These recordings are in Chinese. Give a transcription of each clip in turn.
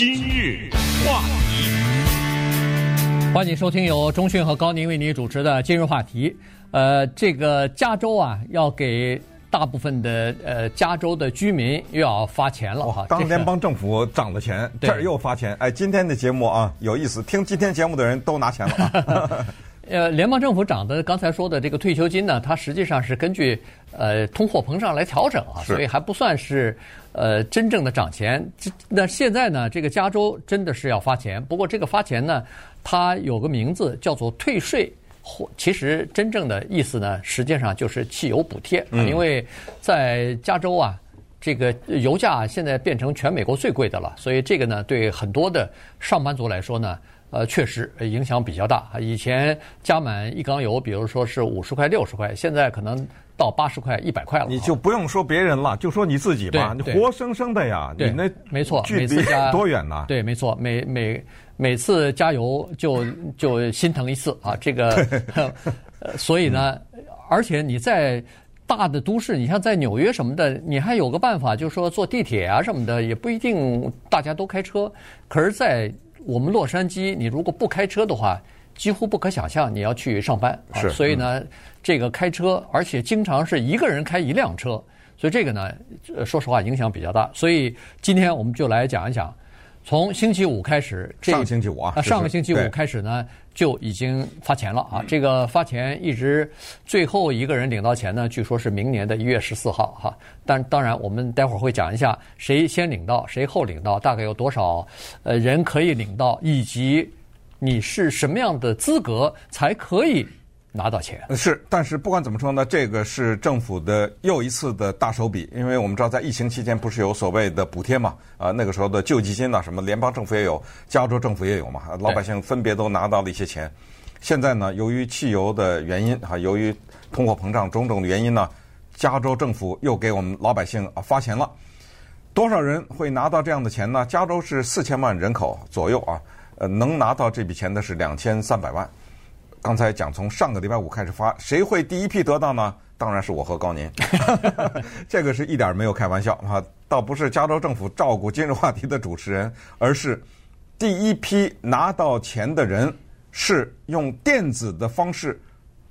今日话题，欢迎收听由中讯和高宁为您主持的今日话题。呃，这个加州啊，要给大部分的呃加州的居民又要发钱了哈。当联邦政府涨了钱，对这儿又发钱。哎，今天的节目啊有意思，听今天节目的人都拿钱了啊。呃，联邦政府涨的刚才说的这个退休金呢，它实际上是根据呃通货膨胀来调整啊，所以还不算是呃真正的涨钱。这那现在呢，这个加州真的是要发钱，不过这个发钱呢，它有个名字叫做退税，或其实真正的意思呢，实际上就是汽油补贴，嗯因为在加州啊。这个油价现在变成全美国最贵的了，所以这个呢，对很多的上班族来说呢，呃，确实影响比较大。以前加满一缸油，比如说是五十块、六十块，现在可能到八十块、一百块了。你就不用说别人了，就说你自己吧。你活生生的呀，你那没错，距每次加离 多远呢？对，没错，每每每次加油就就心疼一次啊，这个，呃所以呢，而且你在。大的都市，你像在纽约什么的，你还有个办法，就是说坐地铁啊什么的，也不一定大家都开车。可是，在我们洛杉矶，你如果不开车的话，几乎不可想象你要去上班。啊、是，所以呢，这个开车，而且经常是一个人开一辆车，所以这个呢，说实话影响比较大。所以今天我们就来讲一讲。从星期五开始，这上星期五啊，啊，上个星期五开始呢，就已经发钱了啊。这个发钱一直最后一个人领到钱呢，据说是明年的一月十四号哈。但当然，我们待会儿会讲一下谁先领到，谁后领到，大概有多少呃人可以领到，以及你是什么样的资格才可以拿到钱。是，但是不管怎么说呢，这个是政府的又一次的大手笔，因为我们知道在疫情期间不是有所谓的补贴嘛，啊，那个时候的救济金呐，什么联邦政府也有，加州政府也有嘛，老百姓分别都拿到了一些钱。现在呢，由于汽油的原因啊，由于通货膨胀种种的原因呢，加州政府又给我们老百姓啊发钱了。多少人会拿到这样的钱呢？加州是四千万人口左右啊，呃，能拿到这笔钱的是两千三百万。刚才讲从上个礼拜五开始发，谁会第一批得到呢？当然是我和高宁，这个是一点没有开玩笑啊！倒不是加州政府照顾今日话题的主持人，而是第一批拿到钱的人是用电子的方式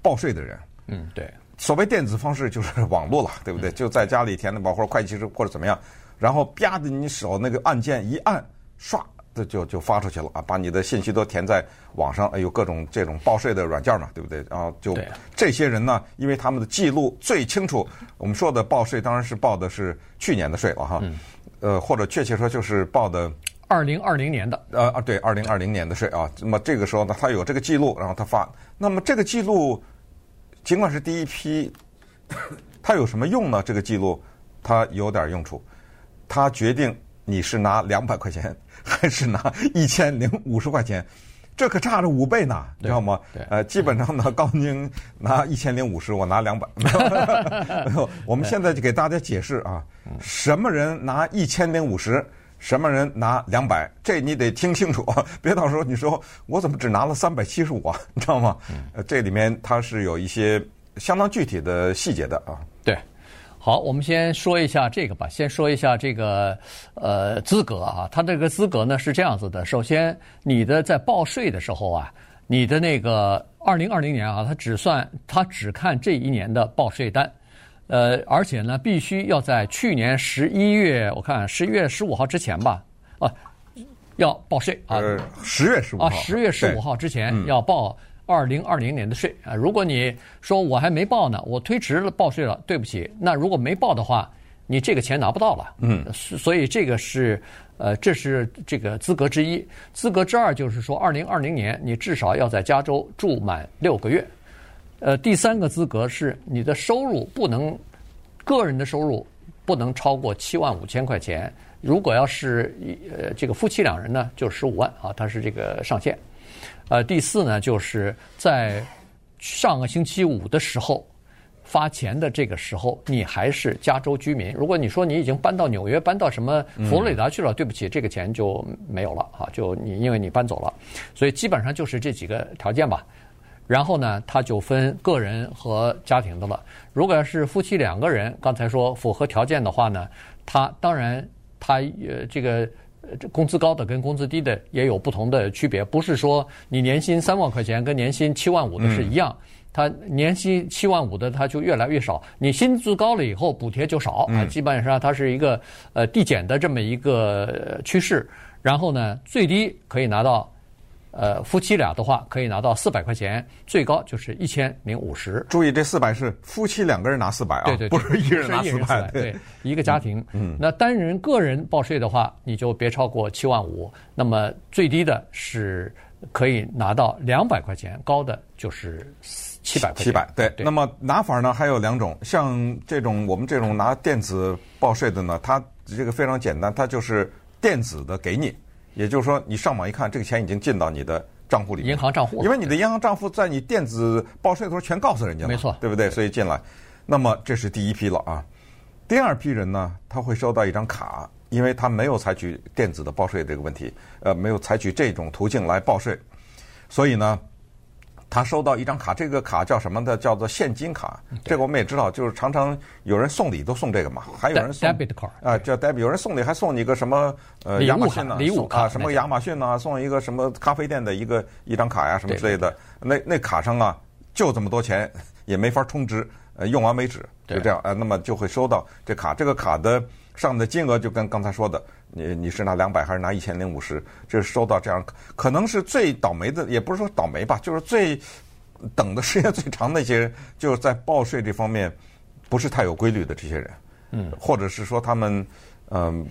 报税的人。嗯，对。所谓电子方式就是 网络了，对不对？就在家里填的，吧或者会计师或者怎么样，然后啪的你手那个按键一按，唰。这就就发出去了啊！把你的信息都填在网上，哎，有各种这种报税的软件嘛，对不对？然后就这些人呢，因为他们的记录最清楚。我们说的报税当然是报的是去年的税了哈，呃，或者确切说就是报的二零二零年的，呃啊，对，二零二零年的税啊。那么这个时候呢，他有这个记录，然后他发。那么这个记录尽管是第一批，它有什么用呢？这个记录它有点用处，它决定你是拿两百块钱。还是拿一千零五十块钱，这可差着五倍呢，你知道吗？呃，基本上呢，高宁拿一千零五十，我拿两百。没有，我们现在就给大家解释啊，什么人拿一千零五十，什么人拿两百，这你得听清楚，别到时候你说我怎么只拿了三百七十五啊，你知道吗？呃，这里面它是有一些相当具体的细节的啊。对。好，我们先说一下这个吧。先说一下这个呃资格啊，它这个资格呢是这样子的。首先，你的在报税的时候啊，你的那个二零二零年啊，它只算它只看这一年的报税单，呃，而且呢必须要在去年十一月，我看十一月十五号之前吧，啊，要报税啊。呃，十月十五号啊，十月十五号之前要报。二零二零年的税啊，如果你说我还没报呢，我推迟了报税了，对不起。那如果没报的话，你这个钱拿不到了。嗯，所以这个是呃，这是这个资格之一。资格之二就是说，二零二零年你至少要在加州住满六个月。呃，第三个资格是你的收入不能，个人的收入不能超过七万五千块钱。如果要是呃这个夫妻两人呢，就十五万啊，它是这个上限。呃，第四呢，就是在上个星期五的时候发钱的这个时候，你还是加州居民。如果你说你已经搬到纽约、搬到什么佛罗里达去了，对不起，这个钱就没有了啊！就你因为你搬走了，所以基本上就是这几个条件吧。然后呢，他就分个人和家庭的了。如果要是夫妻两个人，刚才说符合条件的话呢，他当然他呃这个这工资高的跟工资低的也有不同的区别，不是说你年薪三万块钱跟年薪七万五的是一样，他年薪七万五的他就越来越少，你薪资高了以后补贴就少啊，基本上它是一个呃递减的这么一个趋势，然后呢，最低可以拿到。呃，夫妻俩的话可以拿到四百块钱，最高就是一千零五十。注意，这四百是夫妻两个人拿四百啊，对对对，不是一人拿四百。对，一个家庭。嗯，那单人个人报税的话，你就别超过七万五。那么最低的是可以拿到两百块钱，高的就是七百块钱。七百，对。对，那么拿法呢还有两种，像这种我们这种拿电子报税的呢，它这个非常简单，它就是电子的给你。也就是说，你上网一看，这个钱已经进到你的账户里，银行账户，因为你的银行账户在你电子报税的时候全告诉人家了，没错，对不对？所以进来，那么这是第一批了啊。第二批人呢，他会收到一张卡，因为他没有采取电子的报税这个问题，呃，没有采取这种途径来报税，所以呢。他收到一张卡，这个卡叫什么的？叫做现金卡。这个我们也知道，就是常常有人送礼都送这个嘛，还有人送 debit card 啊，叫 debit。有人送礼还送你一个什么呃亚马逊呢？礼物卡啊，什么亚马逊呢？送一个什么咖啡店的一个一张卡呀，什么之类的。那那卡上啊，就这么多钱，也没法充值，呃，用完为止，就这样。呃，那么就会收到这卡，这个卡的上的金额就跟刚才说的。你你是拿两百还是拿一千零五十？就是收到这样，可能是最倒霉的，也不是说倒霉吧，就是最等的时间最长的一些人，就是在报税这方面不是太有规律的这些人，嗯，或者是说他们嗯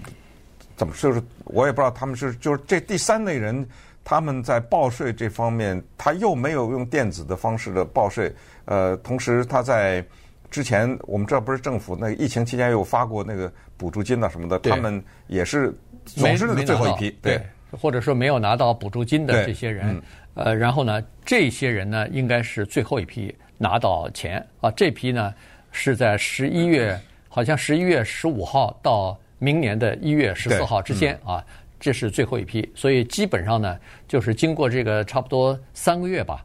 怎么，就是我也不知道他们是就是这第三类人，他们在报税这方面他又没有用电子的方式的报税，呃，同时他在。之前我们知道不是政府那个疫情期间又发过那个补助金呐什么的，他们也是总是那个最后一批，对，或者说没有拿到补助金的这些人，呃，然后呢，这些人呢应该是最后一批拿到钱啊，这批呢是在十一月，好像十一月十五号到明年的一月十四号之间啊，这是最后一批，所以基本上呢就是经过这个差不多三个月吧，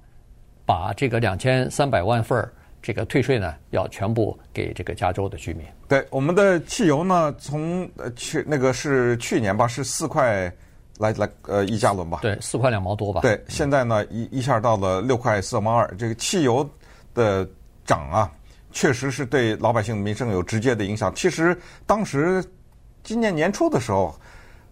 把这个两千三百万份儿。这个退税呢，要全部给这个加州的居民。对，我们的汽油呢，从呃去那个是去年吧，是四块来来呃一加仑吧。对，四块两毛多吧。对，现在呢一一下到了六块四毛二。这个汽油的涨啊，确实是对老百姓民生有直接的影响。其实当时今年年初的时候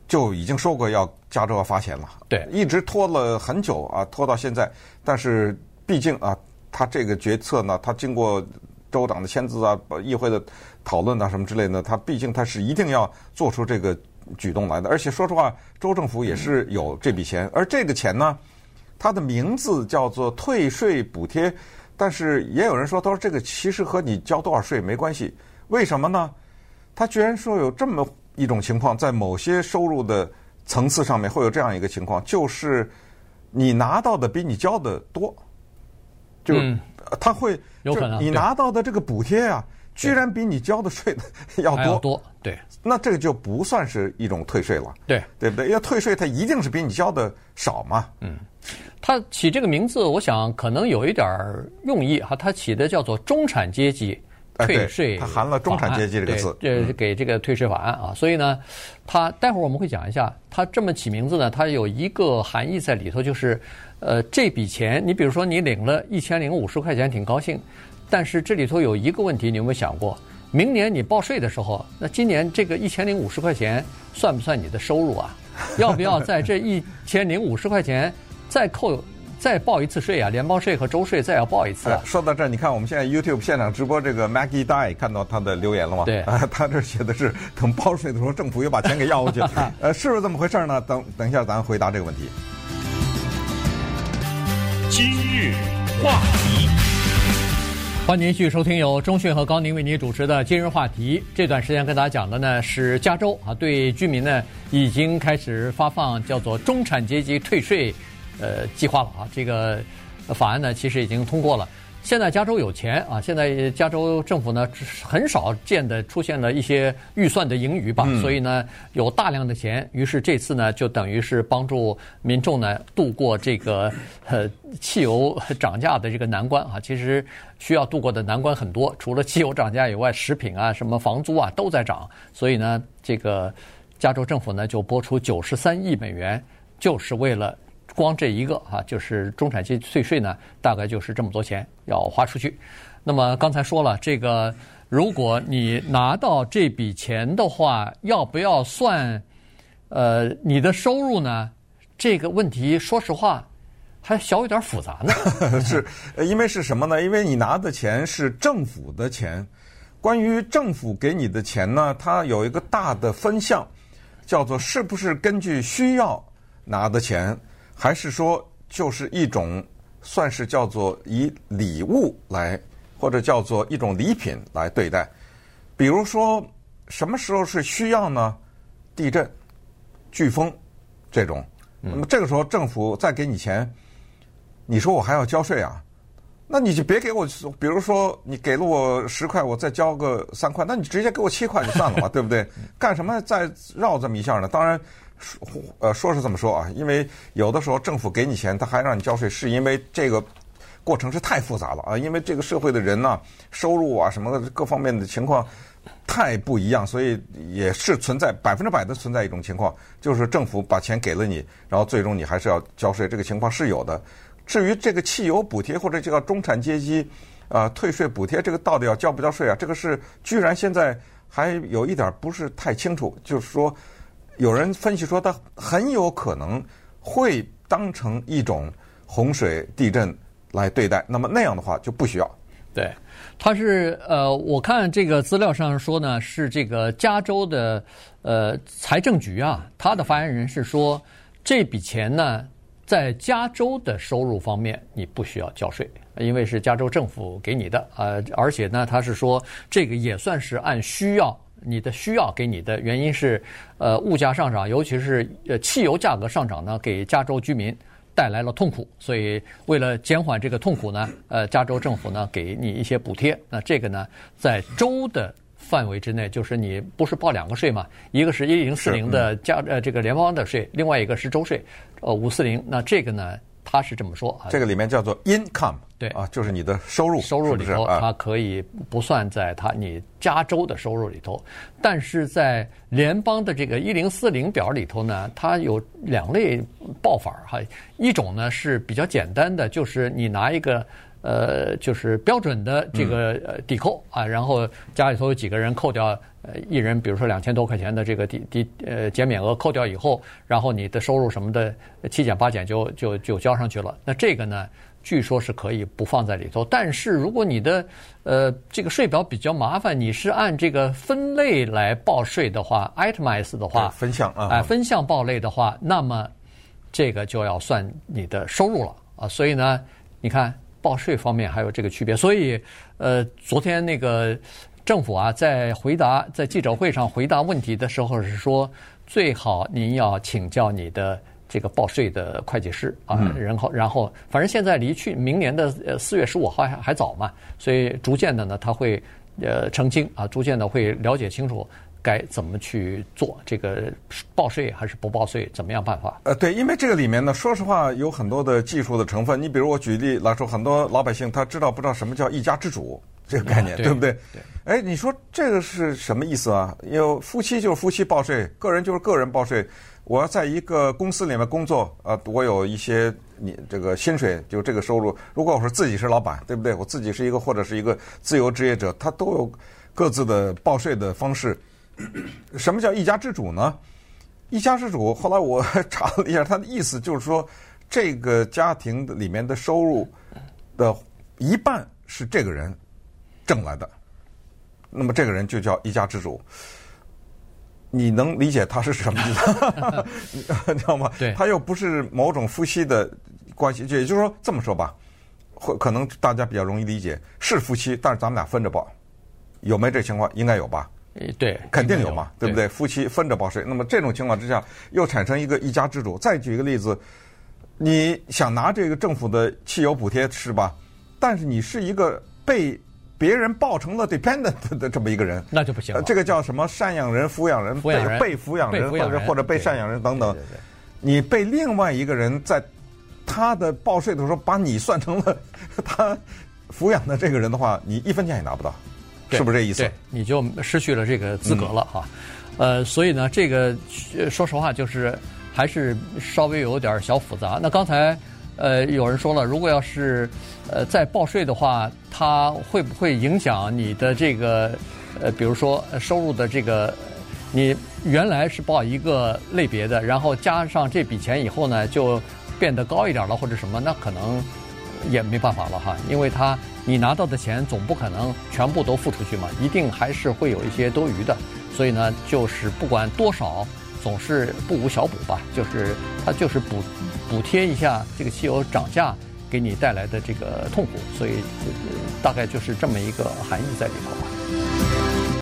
就已经说过要加州要发钱了。对，一直拖了很久啊，拖到现在。但是毕竟啊。他这个决策呢，他经过州长的签字啊，议会的讨论啊，什么之类的，他毕竟他是一定要做出这个举动来的。而且说实话，州政府也是有这笔钱，而这个钱呢，它的名字叫做退税补贴，但是也有人说，他说这个其实和你交多少税没关系。为什么呢？他居然说有这么一种情况，在某些收入的层次上面会有这样一个情况，就是你拿到的比你交的多。就他会，有可能你拿到的这个补贴啊，居然比你交的税要多。多对，那这个就不算是一种退税了。对，对不对？因为退税，它一定是比你交的少嘛。嗯，他起这个名字，我想可能有一点用意哈。他起的叫做中产阶级退税，它含了中产阶级这个字，这给这个退税法案啊。所以呢，它待会儿我们会讲一下，它这么起名字呢，它有一个含义在里头，就是。呃，这笔钱，你比如说你领了一千零五十块钱，挺高兴，但是这里头有一个问题，你有没有想过，明年你报税的时候，那今年这个一千零五十块钱算不算你的收入啊？要不要在这一千零五十块钱再扣、再报一次税啊？联邦税和州税再要报一次、啊。说到这儿，你看我们现在 YouTube 现场直播这个 Maggie Die 看到他的留言了吗？对，啊，他这写的是等报税的时候，政府又把钱给要回去了。呃，是不是这么回事呢？等等一下，咱回答这个问题。今日话题，欢迎您继续收听由中讯和高宁为您主持的《今日话题》。这段时间跟大家讲的呢是加州啊，对居民呢已经开始发放叫做中产阶级退税呃计划了啊。这个法案呢其实已经通过了。现在加州有钱啊！现在加州政府呢，很少见的出现了一些预算的盈余吧，嗯、所以呢，有大量的钱。于是这次呢，就等于是帮助民众呢度过这个呃汽油涨价的这个难关啊。其实需要度过的难关很多，除了汽油涨价以外，食品啊、什么房租啊都在涨。所以呢，这个加州政府呢就拨出九十三亿美元，就是为了光这一个啊，就是中产阶级退税呢，大概就是这么多钱要花出去。那么刚才说了，这个如果你拿到这笔钱的话，要不要算呃你的收入呢？这个问题说实话还小有点复杂呢。是，因为是什么呢？因为你拿的钱是政府的钱。关于政府给你的钱呢，它有一个大的分项，叫做是不是根据需要拿的钱，还是说就是一种算是叫做以礼物来，或者叫做一种礼品来对待。比如说什么时候是需要呢？地震、飓风这种，那么这个时候政府再给你钱，你说我还要交税啊？那你就别给我，比如说你给了我十块，我再交个三块，那你直接给我七块就算了嘛，对不对？干什么再绕这么一下呢？当然，说呃，说是这么说啊，因为有的时候政府给你钱，他还让你交税，是因为这个过程是太复杂了啊，因为这个社会的人呢，收入啊什么的各方面的情况太不一样，所以也是存在百分之百的存在一种情况，就是政府把钱给了你，然后最终你还是要交税，这个情况是有的。至于这个汽油补贴或者叫中产阶级啊、呃、退税补贴，这个到底要交不交税啊？这个是居然现在还有一点不是太清楚。就是说，有人分析说，它很有可能会当成一种洪水、地震来对待。那么那样的话就不需要。对，他是呃，我看这个资料上说呢，是这个加州的呃财政局啊，他的发言人是说这笔钱呢。在加州的收入方面，你不需要交税，因为是加州政府给你的。呃，而且呢，他是说这个也算是按需要，你的需要给你的。原因是，呃，物价上涨，尤其是呃汽油价格上涨呢，给加州居民带来了痛苦。所以为了减缓这个痛苦呢，呃，加州政府呢给你一些补贴。那这个呢，在州的。范围之内，就是你不是报两个税嘛？一个是一零四零的加呃这个联邦的税，另外一个是州税，呃五四零。那这个呢，他是这么说啊。这个里面叫做 income，对啊，就是你的收入，收入里头它可以不算在它你加州的收入里头，但是在联邦的这个一零四零表里头呢，它有两类报法哈。一种呢是比较简单的，就是你拿一个。呃，就是标准的这个呃抵扣啊，然后家里头有几个人扣掉呃一人，比如说两千多块钱的这个抵抵呃减免额扣掉以后，然后你的收入什么的七减八减就就就交上去了。那这个呢，据说是可以不放在里头。但是如果你的呃这个税表比较麻烦，你是按这个分类来报税的话，itemize 的话，分项啊，哎分项报类的话，那么这个就要算你的收入了啊。所以呢，你看。报税方面还有这个区别，所以，呃，昨天那个政府啊，在回答在记者会上回答问题的时候是说，最好您要请教你的这个报税的会计师啊，然后然后，反正现在离去明年的呃四月十五号还还早嘛，所以逐渐的呢，他会呃澄清啊，逐渐的会了解清楚。该怎么去做这个报税还是不报税？怎么样办法？呃，对，因为这个里面呢，说实话有很多的技术的成分。你比如我举例来说，很多老百姓他知道不知道什么叫一家之主这个概念，对，对不对？对。哎，你说这个是什么意思啊？因为夫妻就是夫妻报税，个人就是个人报税。我要在一个公司里面工作，呃，我有一些你这个薪水，就这个收入。如果我说自己是老板，对不对？我自己是一个或者是一个自由职业者，他都有各自的报税的方式。什么叫一家之主呢？一家之主，后来我 查了一下，他的意思就是说，这个家庭里面的收入的一半是这个人挣来的，那么这个人就叫一家之主。你能理解他是什么意思？你知道吗？对，他又不是某种夫妻的关系，就也就是说这么说吧，会可能大家比较容易理解，是夫妻，但是咱们俩分着报，有没有这情况？应该有吧？对，肯定有嘛，对不对？对夫妻分着报税，那么这种情况之下，又产生一个一家之主。再举一个例子，你想拿这个政府的汽油补贴是吧？但是你是一个被别人报成了 dependent 的这么一个人，那就不行了。这个叫什么赡养人、抚养人、抚养人被抚养人，或者或者被赡养人等等。对对对对你被另外一个人在他的报税的时候把你算成了 他抚养的这个人的话，你一分钱也拿不到。是不是这意思？对，你就失去了这个资格了哈。呃，所以呢，这个说实话就是还是稍微有点小复杂。那刚才呃有人说了，如果要是呃再报税的话，它会不会影响你的这个呃，比如说收入的这个？你原来是报一个类别的，然后加上这笔钱以后呢，就变得高一点了，或者什么，那可能也没办法了哈，因为他你拿到的钱总不可能全部都付出去嘛，一定还是会有一些多余的，所以呢，就是不管多少，总是不无小补吧，就是他就是补补贴一下这个汽油涨价给你带来的这个痛苦，所以大概就是这么一个含义在里头吧。